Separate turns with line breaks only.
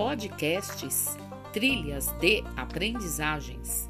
podcasts Trilhas de Aprendizagens.